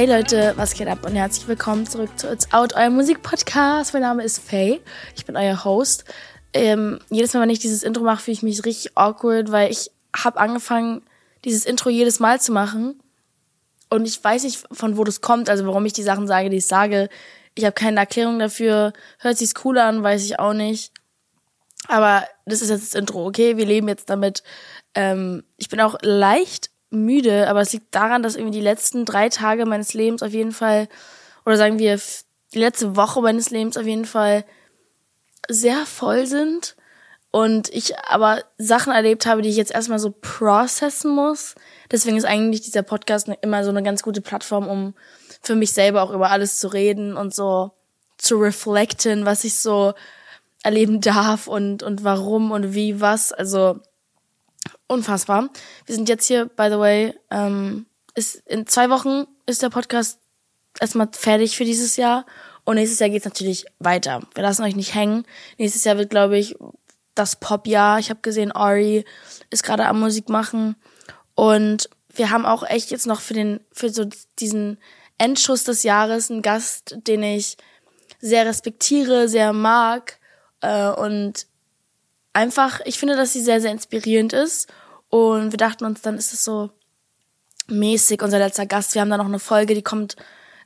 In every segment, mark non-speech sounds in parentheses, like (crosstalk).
Hey Leute, was geht ab und herzlich willkommen zurück zu It's Out, euer Musikpodcast. Mein Name ist Faye, ich bin euer Host. Ähm, jedes Mal, wenn ich dieses Intro mache, fühle ich mich richtig awkward, weil ich habe angefangen, dieses Intro jedes Mal zu machen und ich weiß nicht, von wo das kommt, also warum ich die Sachen sage, die ich sage. Ich habe keine Erklärung dafür. Hört sich's cool an, weiß ich auch nicht. Aber das ist jetzt das Intro, okay? Wir leben jetzt damit. Ähm, ich bin auch leicht müde, aber es liegt daran, dass irgendwie die letzten drei Tage meines Lebens auf jeden Fall, oder sagen wir, die letzte Woche meines Lebens auf jeden Fall sehr voll sind und ich aber Sachen erlebt habe, die ich jetzt erstmal so processen muss. Deswegen ist eigentlich dieser Podcast immer so eine ganz gute Plattform, um für mich selber auch über alles zu reden und so zu reflekten, was ich so erleben darf und, und warum und wie was. Also unfassbar. Wir sind jetzt hier, by the way, ähm, ist in zwei Wochen ist der Podcast erstmal fertig für dieses Jahr. Und nächstes Jahr geht's natürlich weiter. Wir lassen euch nicht hängen. Nächstes Jahr wird, glaube ich, das Pop-Jahr. Ich habe gesehen, Ari ist gerade am Musik machen. Und wir haben auch echt jetzt noch für den, für so diesen Endschuss des Jahres einen Gast, den ich sehr respektiere, sehr mag. Äh, und einfach, ich finde, dass sie sehr, sehr inspirierend ist. Und wir dachten uns, dann ist es so mäßig, unser letzter Gast. Wir haben da noch eine Folge, die kommt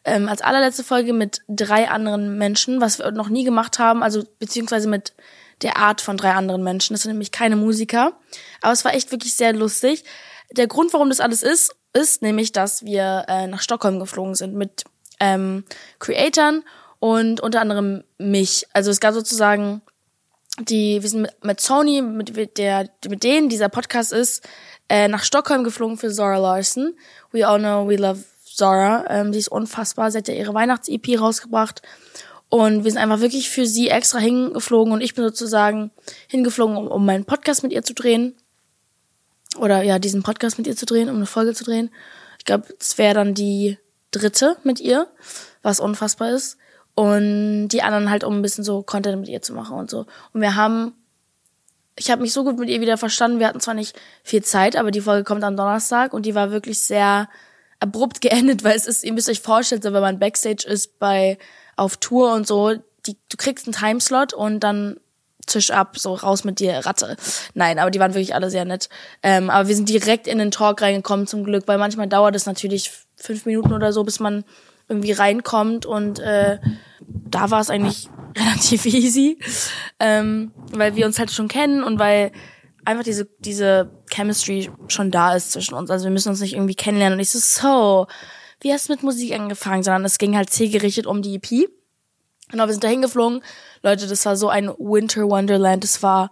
ähm, als allerletzte Folge mit drei anderen Menschen, was wir noch nie gemacht haben, also beziehungsweise mit der Art von drei anderen Menschen. Das sind nämlich keine Musiker. Aber es war echt wirklich sehr lustig. Der Grund, warum das alles ist, ist nämlich, dass wir äh, nach Stockholm geflogen sind mit ähm, Creatoren und unter anderem mich. Also es gab sozusagen die, wir sind mit, mit Sony, mit der, mit denen dieser Podcast ist, äh, nach Stockholm geflogen für Zora Larson. We all know we love Zora. Ähm, die ist unfassbar. Sie hat ja ihre Weihnachts-EP rausgebracht. Und wir sind einfach wirklich für sie extra hingeflogen und ich bin sozusagen hingeflogen, um, um meinen Podcast mit ihr zu drehen. Oder ja, diesen Podcast mit ihr zu drehen, um eine Folge zu drehen. Ich glaube, es wäre dann die dritte mit ihr, was unfassbar ist und die anderen halt, um ein bisschen so Content mit ihr zu machen und so. Und wir haben, ich habe mich so gut mit ihr wieder verstanden. Wir hatten zwar nicht viel Zeit, aber die Folge kommt am Donnerstag und die war wirklich sehr abrupt (laughs) geendet, weil es ist, ihr müsst euch vorstellen, so wenn man Backstage ist bei auf Tour und so, die, du kriegst einen Timeslot und dann Tisch ab, so raus mit dir, Ratte. Nein, aber die waren wirklich alle sehr nett. Ähm, aber wir sind direkt in den Talk reingekommen zum Glück, weil manchmal dauert es natürlich fünf Minuten oder so, bis man irgendwie reinkommt und äh, da war es eigentlich (laughs) relativ easy, ähm, weil wir uns halt schon kennen und weil einfach diese diese Chemistry schon da ist zwischen uns. Also wir müssen uns nicht irgendwie kennenlernen und ich so so, wie hast du mit Musik angefangen, sondern es ging halt zielgerichtet um die EP. Genau, wir sind da hingeflogen. Leute, das war so ein Winter Wonderland. Das war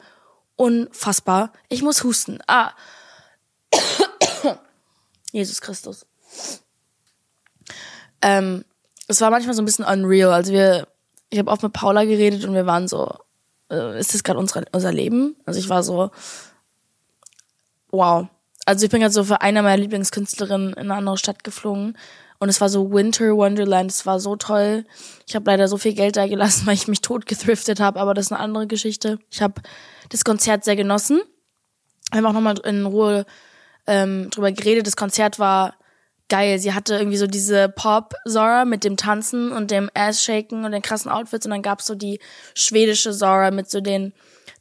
unfassbar. Ich muss husten. Ah. (coughs) Jesus Christus ähm, es war manchmal so ein bisschen unreal. Also wir, ich habe oft mit Paula geredet und wir waren so, äh, ist das gerade unser Leben? Also ich war so, wow. Also ich bin gerade so für eine meiner Lieblingskünstlerinnen in eine andere Stadt geflogen und es war so Winter Wonderland. Es war so toll. Ich habe leider so viel Geld da gelassen, (laughs) weil ich mich tot gethriftet habe, aber das ist eine andere Geschichte. Ich habe das Konzert sehr genossen. Wir haben auch nochmal in Ruhe ähm, drüber geredet. Das Konzert war geil. Sie hatte irgendwie so diese Pop-Zora mit dem Tanzen und dem Ass-Shaken und den krassen Outfits und dann gab's so die schwedische Zora mit so den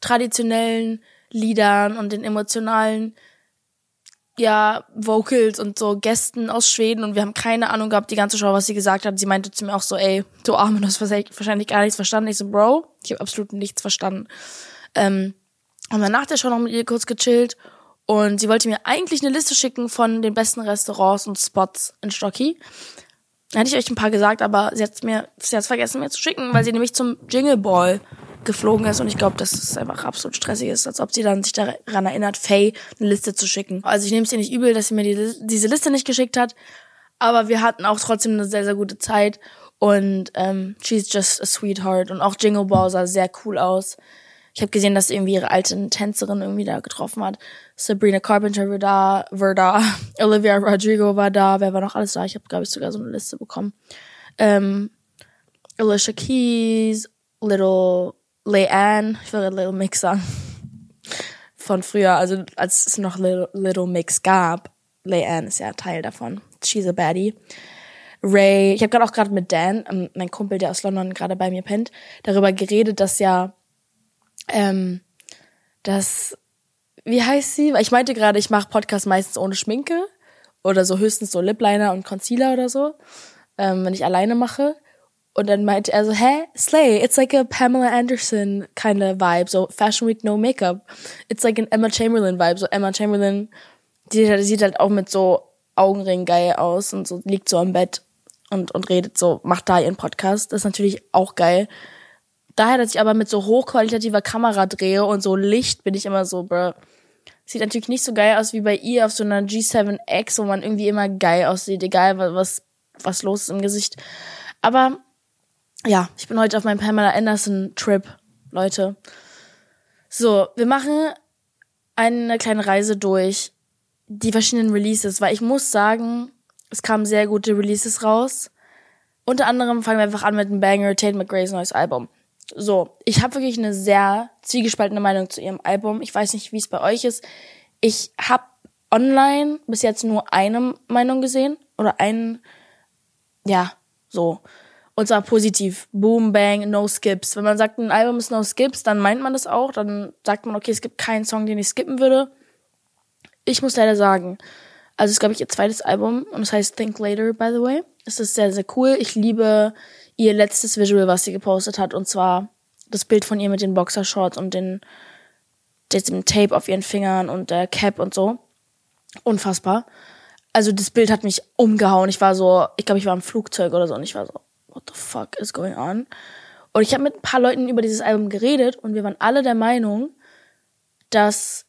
traditionellen Liedern und den emotionalen ja, Vocals und so Gästen aus Schweden und wir haben keine Ahnung gehabt, die ganze Show, was sie gesagt hat. Sie meinte zu mir auch so, ey, du Arme, du hast wahrscheinlich gar nichts verstanden. Ich so, Bro, ich habe absolut nichts verstanden. Ähm, haben dann nach der Show noch mit ihr kurz gechillt und sie wollte mir eigentlich eine Liste schicken von den besten Restaurants und Spots in Stocky. Hätte ich euch ein paar gesagt, aber sie hat mir, sie hat vergessen mir zu schicken, weil sie nämlich zum Jingle Ball geflogen ist und ich glaube, dass es einfach absolut stressig ist, als ob sie dann sich daran erinnert, Faye eine Liste zu schicken. Also ich nehme es ihr nicht übel, dass sie mir die, diese Liste nicht geschickt hat, aber wir hatten auch trotzdem eine sehr, sehr gute Zeit und ähm, she's just a sweetheart und auch Jingle Ball sah sehr cool aus. Ich habe gesehen, dass sie irgendwie ihre alte Tänzerin irgendwie da getroffen hat. Sabrina Carpenter war da, war da. (laughs) Olivia Rodrigo war da. Wer war noch alles da? Ich habe, glaube ich, sogar so eine Liste bekommen. Ähm, Alicia Keys, Little Leanne, ich will Little Mix sagen. (laughs) Von früher, also als es noch Little, Little Mix gab. Leanne ist ja Teil davon. She's a baddie. Ray. Ich habe gerade auch gerade mit Dan, ähm, mein Kumpel, der aus London gerade bei mir pennt, darüber geredet, dass ja, ähm, dass, wie heißt sie? Ich meinte gerade, ich mache Podcast meistens ohne Schminke oder so höchstens so Lipliner und Concealer oder so, ähm, wenn ich alleine mache. Und dann meinte er so, hä, Slay, it's like a Pamela Anderson kind of vibe, so Fashion Week no Makeup. It's like an Emma Chamberlain vibe, so Emma Chamberlain, die, sieht halt auch mit so Augenringen geil aus und so liegt so am Bett und, und redet so, macht da ihren Podcast. Das ist natürlich auch geil. Daher, dass ich aber mit so hochqualitativer Kamera drehe und so Licht, bin ich immer so, bruh. Sieht natürlich nicht so geil aus wie bei ihr auf so einer G7X, wo man irgendwie immer geil aussieht, egal was, was los ist im Gesicht. Aber ja, ich bin heute auf meinem Pamela Anderson Trip, Leute. So, wir machen eine kleine Reise durch die verschiedenen Releases, weil ich muss sagen, es kamen sehr gute Releases raus. Unter anderem fangen wir einfach an mit dem Banger Tate McRae's neues Album. So, ich habe wirklich eine sehr zwiegespaltene Meinung zu ihrem Album. Ich weiß nicht, wie es bei euch ist. Ich habe online bis jetzt nur eine Meinung gesehen oder einen, ja, so. Und zwar positiv. Boom, bang, no skips. Wenn man sagt, ein Album ist no skips, dann meint man das auch. Dann sagt man, okay, es gibt keinen Song, den ich skippen würde. Ich muss leider sagen, also es ist, glaube ich, ihr zweites Album und es heißt Think Later, by the way. Es ist sehr, sehr cool. Ich liebe ihr letztes Visual, was sie gepostet hat, und zwar das Bild von ihr mit den Boxershorts und den, dem Tape auf ihren Fingern und der Cap und so. Unfassbar. Also das Bild hat mich umgehauen. Ich war so, ich glaube, ich war im Flugzeug oder so und ich war so, what the fuck is going on? Und ich habe mit ein paar Leuten über dieses Album geredet und wir waren alle der Meinung, dass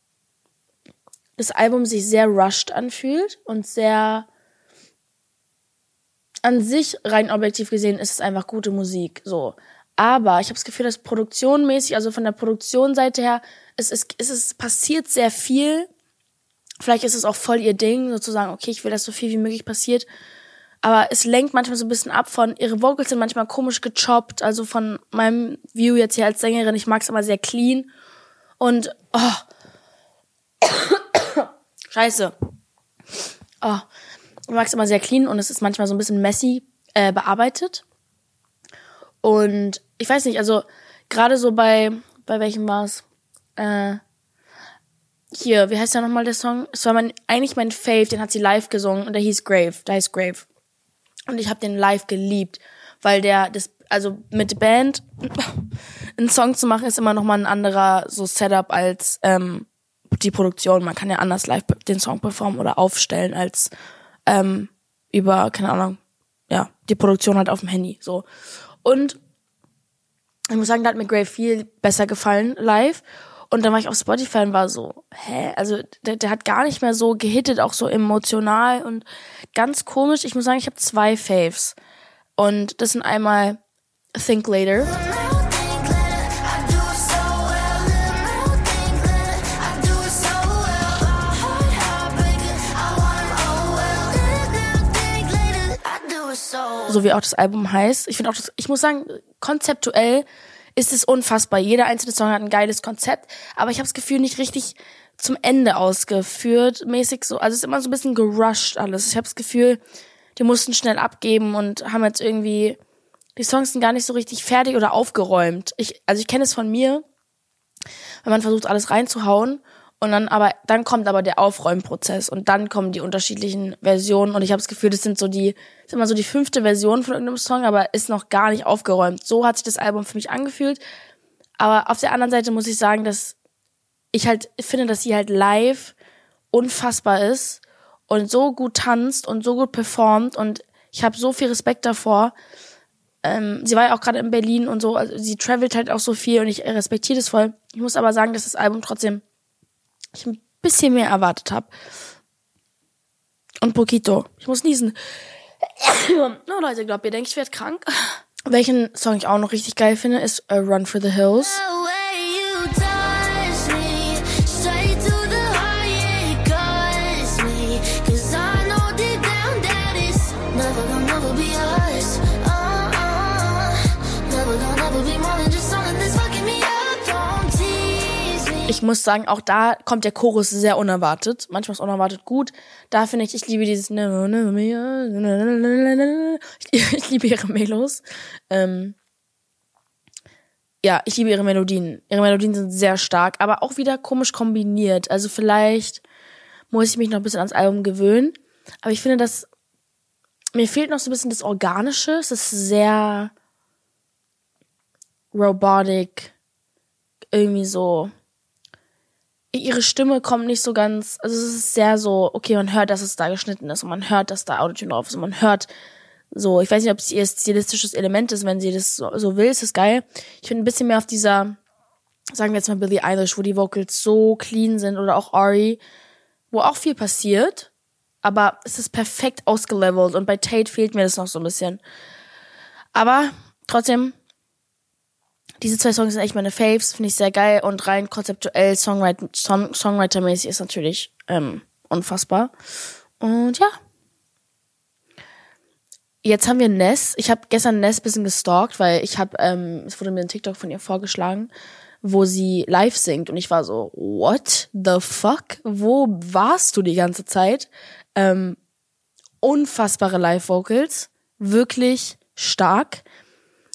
das Album sich sehr rushed anfühlt und sehr an sich rein objektiv gesehen ist es einfach gute Musik, so. Aber ich habe das Gefühl, dass produktionmäßig, also von der Produktionsseite her, es ist, es ist passiert sehr viel. Vielleicht ist es auch voll ihr Ding, sozusagen, okay, ich will, dass so viel wie möglich passiert. Aber es lenkt manchmal so ein bisschen ab von, ihre Vocals sind manchmal komisch gechoppt, also von meinem View jetzt hier als Sängerin, ich mag es immer sehr clean. Und, oh, scheiße. Oh, ich mag es immer sehr clean und es ist manchmal so ein bisschen messy äh, bearbeitet. Und ich weiß nicht, also gerade so bei, bei welchem war's? Äh, hier, wie heißt der nochmal der Song? Es war mein, eigentlich mein Fave, den hat sie live gesungen und der hieß Grave, der heißt Grave. Und ich habe den live geliebt, weil der, das, also mit Band (laughs) einen Song zu machen ist immer nochmal ein anderer so Setup als ähm, die Produktion. Man kann ja anders live den Song performen oder aufstellen als ähm, über, keine Ahnung, ja, die Produktion halt auf dem Handy. So. Und ich muss sagen, da hat mir Grave viel besser gefallen live. Und dann war ich auf Spotify und war so, hä? Also der, der hat gar nicht mehr so gehittet, auch so emotional und ganz komisch. Ich muss sagen, ich habe zwei Faves. Und das sind einmal Think Later. So wie auch das Album heißt. Ich finde auch, das, ich muss sagen, konzeptuell ist es unfassbar. Jeder einzelne Song hat ein geiles Konzept, aber ich habe das Gefühl nicht richtig zum Ende ausgeführt, mäßig so. Also es ist immer so ein bisschen gerusht alles. Ich habe das Gefühl, die mussten schnell abgeben und haben jetzt irgendwie die Songs sind gar nicht so richtig fertig oder aufgeräumt. Ich, also ich kenne es von mir, wenn man versucht alles reinzuhauen und dann aber, dann kommt aber der Aufräumprozess und dann kommen die unterschiedlichen Versionen und ich habe das Gefühl, das sind so die, ist immer so die fünfte Version von irgendeinem Song, aber ist noch gar nicht aufgeräumt. So hat sich das Album für mich angefühlt. Aber auf der anderen Seite muss ich sagen, dass ich halt finde, dass sie halt live unfassbar ist und so gut tanzt und so gut performt und ich habe so viel Respekt davor. Ähm, sie war ja auch gerade in Berlin und so, also sie travelt halt auch so viel und ich respektiere das voll. Ich muss aber sagen, dass das Album trotzdem ich ein bisschen mehr erwartet habe. Und Poquito. Ich muss niesen. (coughs) oh Leute, glaubt ihr denkt, ich werde krank? Welchen Song ich auch noch richtig geil finde, ist uh, Run for the Hills. Muss sagen, auch da kommt der Chorus sehr unerwartet. Manchmal ist unerwartet gut. Da finde ich, ich liebe dieses ich, ich liebe ihre Melos. Ähm, ja, ich liebe ihre Melodien. Ihre Melodien sind sehr stark, aber auch wieder komisch kombiniert. Also vielleicht muss ich mich noch ein bisschen ans Album gewöhnen. Aber ich finde, dass mir fehlt noch so ein bisschen das Organische. Es ist sehr robotic. Irgendwie so. Ihre Stimme kommt nicht so ganz, also es ist sehr so, okay, man hört, dass es da geschnitten ist und man hört, dass da Autotune drauf ist und man hört, so, ich weiß nicht, ob es ihr stilistisches Element ist, wenn sie das so, so will, ist das geil. Ich finde ein bisschen mehr auf dieser, sagen wir jetzt mal Billie Eilish, wo die Vocals so clean sind oder auch Ari, wo auch viel passiert, aber es ist perfekt ausgelevelt und bei Tate fehlt mir das noch so ein bisschen. Aber trotzdem, diese zwei Songs sind echt meine Faves, finde ich sehr geil und rein konzeptuell, Songwriter, Song, Songwriter-mäßig ist natürlich ähm, unfassbar. Und ja, Jetzt haben wir Ness. Ich habe gestern Ness bisschen gestalkt, weil ich habe, ähm, es wurde mir ein TikTok von ihr vorgeschlagen, wo sie live singt und ich war so, what the fuck? Wo warst du die ganze Zeit? Ähm, unfassbare Live-Vocals, wirklich stark.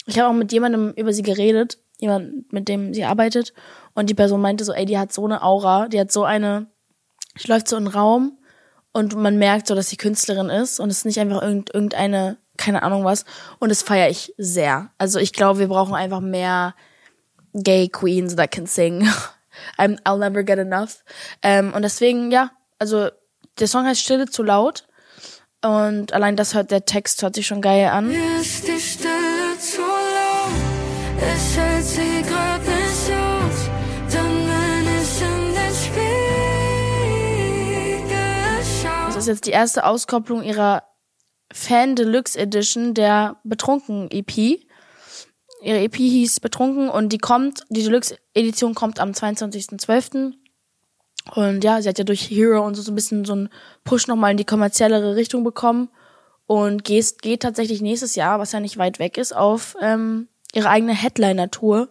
Ich habe auch mit jemandem über sie geredet, jemand, mit dem sie arbeitet, und die Person meinte so, ey, die hat so eine Aura, die hat so eine, die läuft so in den Raum und man merkt so, dass sie Künstlerin ist und es ist nicht einfach irgendeine, keine Ahnung was. Und das feiere ich sehr. Also ich glaube, wir brauchen einfach mehr Gay Queens that can sing. (laughs) I'm, I'll never get enough. Ähm, und deswegen, ja, also der Song heißt Stille zu laut. Und allein das hört, der Text hört sich schon geil an. Ist die Stille zu? Es hält sie grad nicht aus. ist jetzt die erste Auskopplung ihrer Fan Deluxe Edition der Betrunken EP. Ihre EP hieß Betrunken und die kommt, die Deluxe Edition kommt am 22.12. Und ja, sie hat ja durch Hero und so, so ein bisschen so einen Push nochmal in die kommerziellere Richtung bekommen und geht, geht tatsächlich nächstes Jahr, was ja nicht weit weg ist, auf ähm, ihre eigene Headliner-Tour,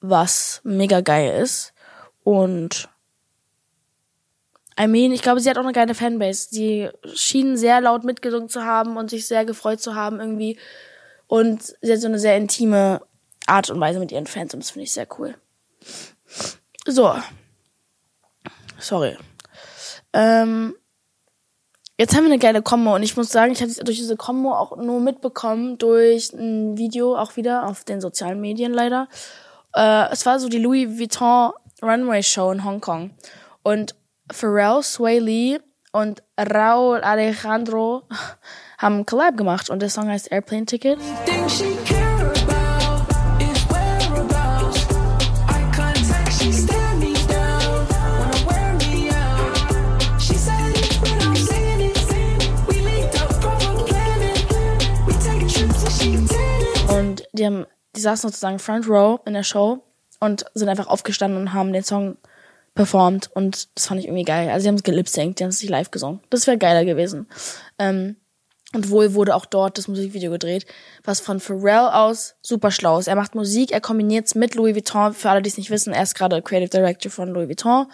was mega geil ist. Und I mean, ich glaube, sie hat auch eine geile Fanbase. Sie schien sehr laut mitgesungen zu haben und sich sehr gefreut zu haben irgendwie. Und sie hat so eine sehr intime Art und Weise mit ihren Fans und das finde ich sehr cool. So. Sorry. Ähm, jetzt haben wir eine geile Kombo und ich muss sagen, ich habe durch diese Kombo auch nur mitbekommen durch ein Video auch wieder auf den sozialen Medien leider. Äh, es war so die Louis Vuitton Runway Show in Hongkong und Pharrell, Sway Lee und Raul Alejandro (laughs) haben einen Collab gemacht und der Song heißt Airplane Ticket. Die haben, die saßen sozusagen Front Row in der Show und sind einfach aufgestanden und haben den Song performt und das fand ich irgendwie geil. Also sie haben es gelipsingt, die haben es nicht live gesungen. Das wäre geiler gewesen. Ähm, und wohl wurde auch dort das Musikvideo gedreht, was von Pharrell aus super schlau ist. Er macht Musik, er kombiniert es mit Louis Vuitton. Für alle, die es nicht wissen, er ist gerade Creative Director von Louis Vuitton.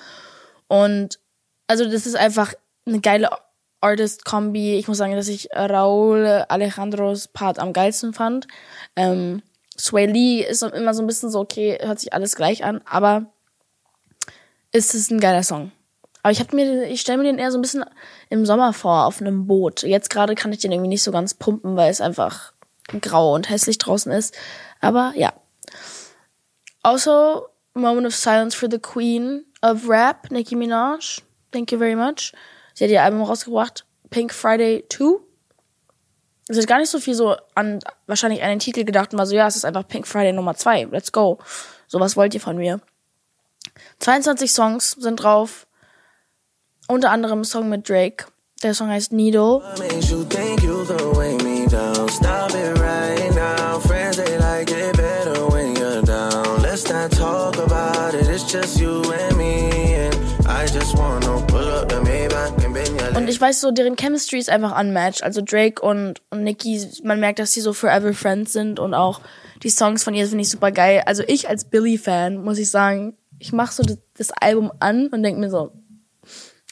Und also das ist einfach eine geile Artist-Kombi. Ich muss sagen, dass ich Raul Alejandros Part am geilsten fand. Ähm, Sway Lee ist immer so ein bisschen so, okay, hört sich alles gleich an, aber ist es ein geiler Song. Aber ich ich stelle mir den eher so ein bisschen im Sommer vor, auf einem Boot. Jetzt gerade kann ich den irgendwie nicht so ganz pumpen, weil es einfach grau und hässlich draußen ist. Aber ja. Also, Moment of Silence for the Queen of Rap, Nicki Minaj. Thank you very much. Sie hat ihr Album rausgebracht, Pink Friday 2. Sie hat gar nicht so viel so an wahrscheinlich einen Titel gedacht und war so, ja, es ist einfach Pink Friday Nummer 2. Let's go. So was wollt ihr von mir. 22 Songs sind drauf. Unter anderem ein Song mit Drake. Der Song heißt Needle. Ich weiß so, deren Chemistry ist einfach unmatched. Also Drake und, und Nicki, man merkt, dass sie so forever friends sind und auch die Songs von ihr finde ich super geil. Also ich als Billy-Fan, muss ich sagen, ich mache so das, das Album an und denke mir so,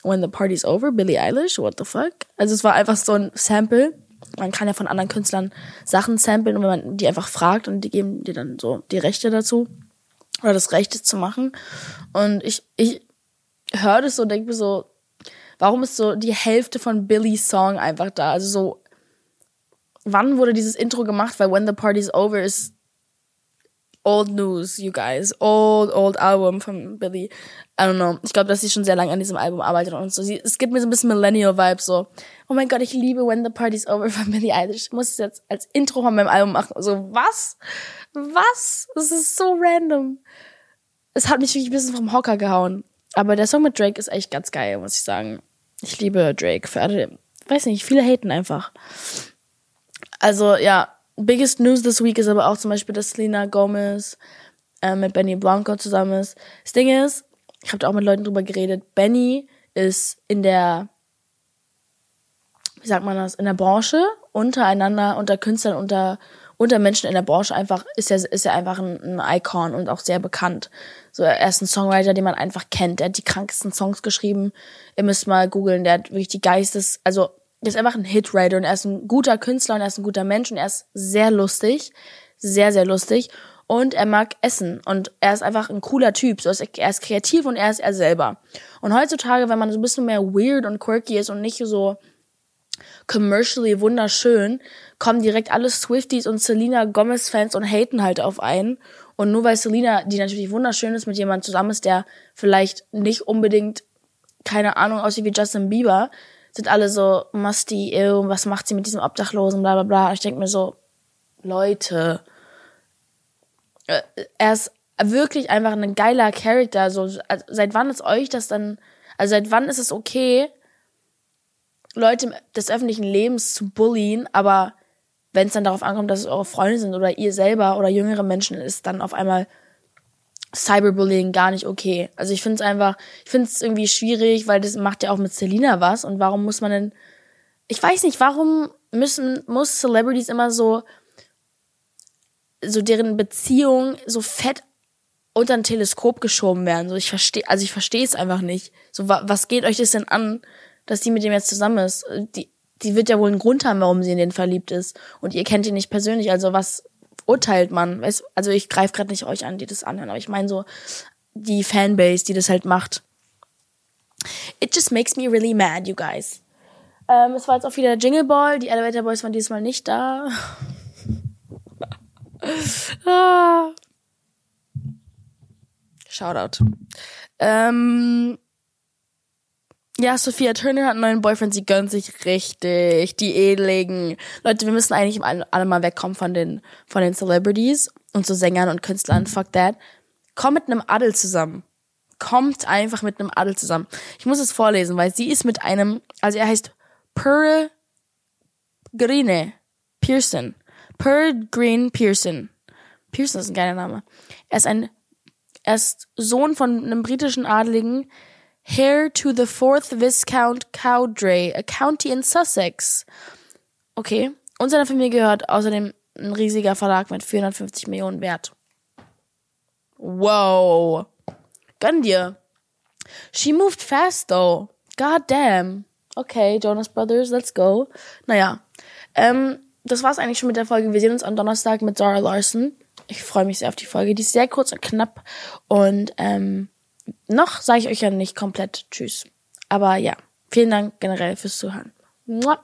When the Party's Over, Billie Eilish, what the fuck? Also es war einfach so ein Sample. Man kann ja von anderen Künstlern Sachen samplen und wenn man die einfach fragt und die geben dir dann so die Rechte dazu oder das Recht, zu machen. Und ich, ich höre das so und denke mir so, warum ist so die Hälfte von Billies Song einfach da? Also so, wann wurde dieses Intro gemacht? Weil When the Party's Over ist old news, you guys. Old, old Album von Billy. I don't know. Ich glaube, dass sie schon sehr lange an diesem Album arbeitet und so. Sie, es gibt mir so ein bisschen Millennial-Vibe, so. Oh mein Gott, ich liebe When the Party's Over (laughs) von Billie Eilish. Ich muss es jetzt als Intro von meinem Album machen. So, was? Was? Das ist so random. Es hat mich wirklich ein bisschen vom Hocker gehauen. Aber der Song mit Drake ist echt ganz geil, muss ich sagen. Ich liebe Drake. Für alle, weiß nicht, viele haten einfach. Also, ja, biggest news this week ist aber auch zum Beispiel, dass Selena Gomez äh, mit Benny Blanco zusammen ist. Das Ding ist, ich habe da auch mit Leuten drüber geredet, Benny ist in der, wie sagt man das, in der Branche untereinander, unter Künstlern, unter, unter Menschen in der Branche einfach, ist er, ist er einfach ein, ein Icon und auch sehr bekannt. So, er ist ein Songwriter, den man einfach kennt. Der hat die krankesten Songs geschrieben. Ihr müsst mal googeln, der hat wirklich die Geistes, also er ist einfach ein Hitwriter und er ist ein guter Künstler und er ist ein guter Mensch und er ist sehr lustig, sehr, sehr lustig und er mag Essen und er ist einfach ein cooler Typ. So, er ist kreativ und er ist er selber. Und heutzutage, wenn man so ein bisschen mehr weird und quirky ist und nicht so commercially wunderschön, kommen direkt alle Swifties und Selena Gomez Fans und haten halt auf einen. Und nur weil Selena, die natürlich wunderschön ist, mit jemandem zusammen ist, der vielleicht nicht unbedingt, keine Ahnung, aussieht wie Justin Bieber, sind alle so musty, ew, was macht sie mit diesem Obdachlosen, bla bla bla. Ich denke mir so, Leute, äh, er ist wirklich einfach ein geiler Charakter. So, also, seit wann ist euch das dann, also seit wann ist es okay, Leute des öffentlichen Lebens zu bullien, aber wenn es dann darauf ankommt, dass es eure Freunde sind oder ihr selber oder jüngere Menschen, ist dann auf einmal Cyberbullying gar nicht okay. Also ich finde es einfach, ich finde es irgendwie schwierig, weil das macht ja auch mit Selina was und warum muss man denn, ich weiß nicht, warum müssen, muss Celebrities immer so, so deren Beziehung so fett unter ein Teleskop geschoben werden. So ich verstehe, also ich verstehe es einfach nicht. So was geht euch das denn an, dass die mit dem jetzt zusammen ist? Die, die wird ja wohl einen Grund haben, warum sie in den verliebt ist. Und ihr kennt ihn nicht persönlich. Also was urteilt man? Weißt, also ich greife gerade nicht euch an, die das anhören, aber ich meine so die Fanbase, die das halt macht. It just makes me really mad, you guys. Ähm, es war jetzt auch wieder der Jingle Ball. Die Elevator Boys waren dieses Mal nicht da. (laughs) ah. Shoutout. Ähm, ja, Sophia Turner hat einen neuen Boyfriend, sie gönnt sich richtig, die Edeligen. Leute, wir müssen eigentlich alle mal wegkommen von den, von den Celebrities und so Sängern und Künstlern, fuck that. Komm mit einem Adel zusammen. Kommt einfach mit einem Adel zusammen. Ich muss es vorlesen, weil sie ist mit einem, also er heißt Pearl Green Pearson. Pearl Green Pearson. Pearson ist ein geiler Name. Er ist ein, er ist Sohn von einem britischen Adeligen, Heir to the fourth Viscount Cowdray, a county in Sussex. Okay. Und seiner Familie gehört außerdem ein riesiger Verlag mit 450 Millionen wert. Wow. Gönn dir. She moved fast though. God damn. Okay, Jonas Brothers, let's go. Naja. Ähm, das war's eigentlich schon mit der Folge. Wir sehen uns am Donnerstag mit Zara Larson. Ich freue mich sehr auf die Folge. Die ist sehr kurz und knapp. Und ähm, noch sage ich euch ja nicht komplett Tschüss. Aber ja, vielen Dank generell fürs Zuhören. Mua.